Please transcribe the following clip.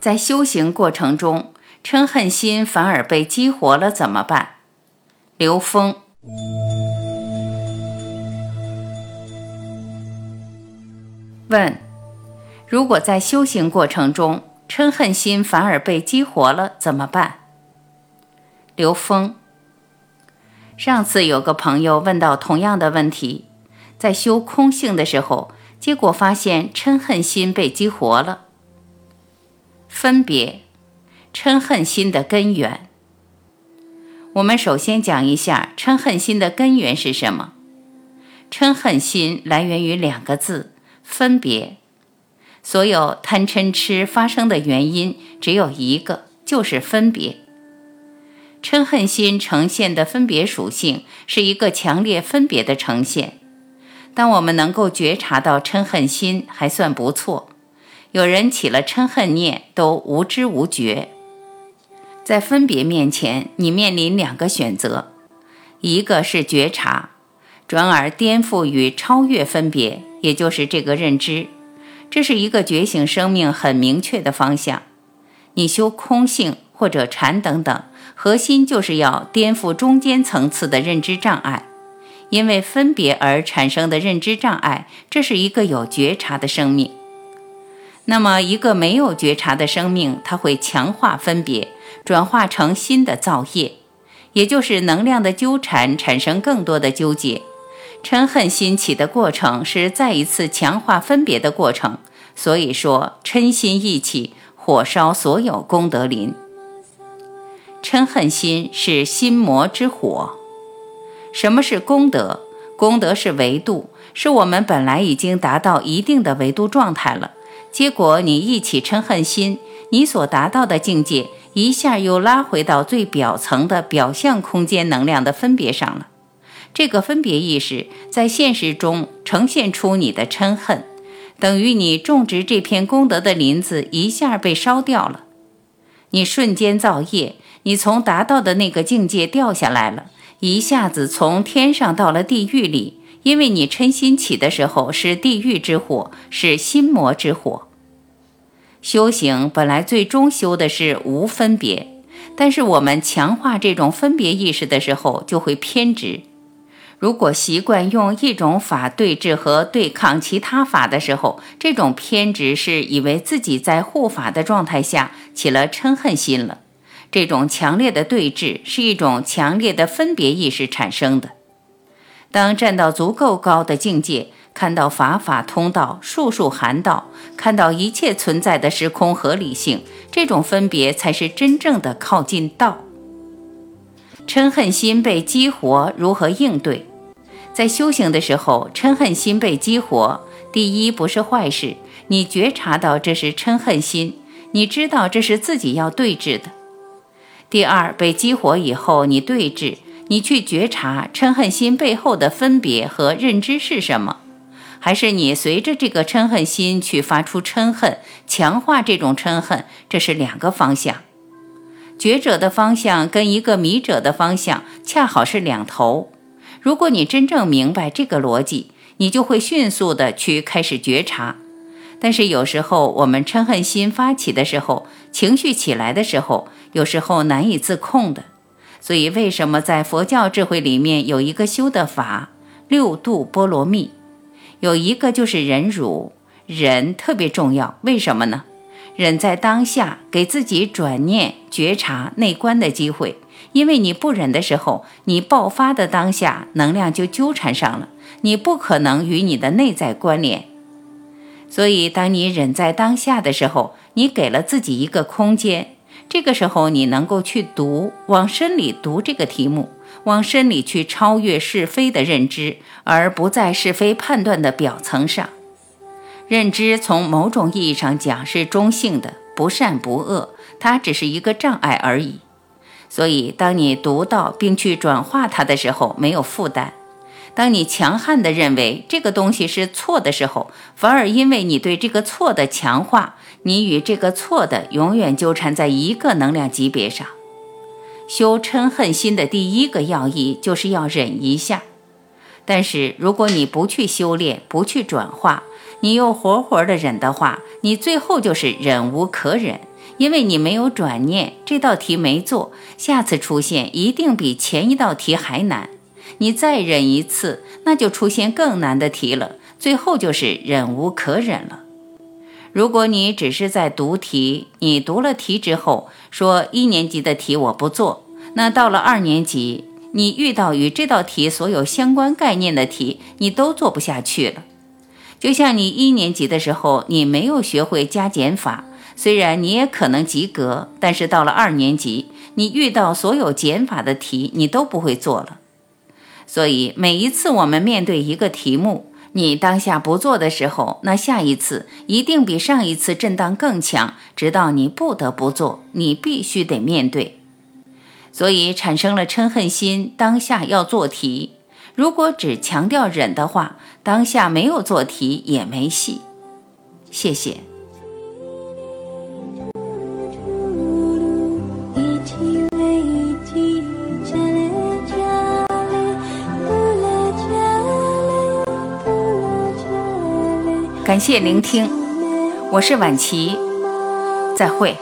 在修行过程中，嗔恨心反而被激活了，怎么办？刘峰问：如果在修行过程中，嗔恨心反而被激活了，怎么办？刘峰上次有个朋友问到同样的问题，在修空性的时候，结果发现嗔恨心被激活了。分别，嗔恨心的根源。我们首先讲一下嗔恨心的根源是什么。嗔恨心来源于两个字：分别。所有贪嗔痴发生的原因只有一个，就是分别。嗔恨心呈现的分别属性是一个强烈分别的呈现。当我们能够觉察到嗔恨心，还算不错。有人起了嗔恨念，都无知无觉。在分别面前，你面临两个选择：一个是觉察，转而颠覆与超越分别，也就是这个认知。这是一个觉醒生命很明确的方向。你修空性或者禅等等，核心就是要颠覆中间层次的认知障碍，因为分别而产生的认知障碍，这是一个有觉察的生命。那么，一个没有觉察的生命，它会强化分别，转化成新的造业，也就是能量的纠缠，产生更多的纠结。嗔恨心起的过程是再一次强化分别的过程。所以说，嗔心一起，火烧所有功德林。嗔恨心是心魔之火。什么是功德？功德是维度，是我们本来已经达到一定的维度状态了。结果你一起嗔恨心，你所达到的境界一下又拉回到最表层的表象空间能量的分别上了。这个分别意识在现实中呈现出你的嗔恨，等于你种植这片功德的林子一下被烧掉了。你瞬间造业，你从达到的那个境界掉下来了，一下子从天上到了地狱里。因为你嗔心起的时候是地狱之火，是心魔之火。修行本来最终修的是无分别，但是我们强化这种分别意识的时候就会偏执。如果习惯用一种法对峙和对抗其他法的时候，这种偏执是以为自己在护法的状态下起了嗔恨心了。这种强烈的对峙是一种强烈的分别意识产生的。当站到足够高的境界，看到法法通道、术术含道，看到一切存在的时空合理性，这种分别才是真正的靠近道。嗔恨心被激活，如何应对？在修行的时候，嗔恨心被激活，第一不是坏事，你觉察到这是嗔恨心，你知道这是自己要对峙的。第二，被激活以后，你对峙。你去觉察嗔恨心背后的分别和认知是什么？还是你随着这个嗔恨心去发出嗔恨，强化这种嗔恨？这是两个方向。觉者的方向跟一个迷者的方向恰好是两头。如果你真正明白这个逻辑，你就会迅速的去开始觉察。但是有时候我们嗔恨心发起的时候，情绪起来的时候，有时候难以自控的。所以，为什么在佛教智慧里面有一个修的法六度波罗蜜，有一个就是忍辱，忍特别重要。为什么呢？忍在当下，给自己转念觉察内观的机会。因为你不忍的时候，你爆发的当下能量就纠缠上了，你不可能与你的内在关联。所以，当你忍在当下的时候，你给了自己一个空间。这个时候，你能够去读，往深里读这个题目，往深里去超越是非的认知，而不在是非判断的表层上。认知从某种意义上讲是中性的，不善不恶，它只是一个障碍而已。所以，当你读到并去转化它的时候，没有负担；当你强悍地认为这个东西是错的时候，反而因为你对这个错的强化，你与这个错的永远纠缠在一个能量级别上。修嗔恨心的第一个要义就是要忍一下。但是，如果你不去修炼，不去转化，你又活活的忍的话，你最后就是忍无可忍。因为你没有转念，这道题没做，下次出现一定比前一道题还难。你再忍一次，那就出现更难的题了，最后就是忍无可忍了。如果你只是在读题，你读了题之后说一年级的题我不做，那到了二年级，你遇到与这道题所有相关概念的题，你都做不下去了。就像你一年级的时候，你没有学会加减法。虽然你也可能及格，但是到了二年级，你遇到所有减法的题，你都不会做了。所以每一次我们面对一个题目，你当下不做的时候，那下一次一定比上一次震荡更强，直到你不得不做，你必须得面对。所以产生了嗔恨心，当下要做题。如果只强调忍的话，当下没有做题也没戏。谢谢。感谢聆听，我是婉琪，再会。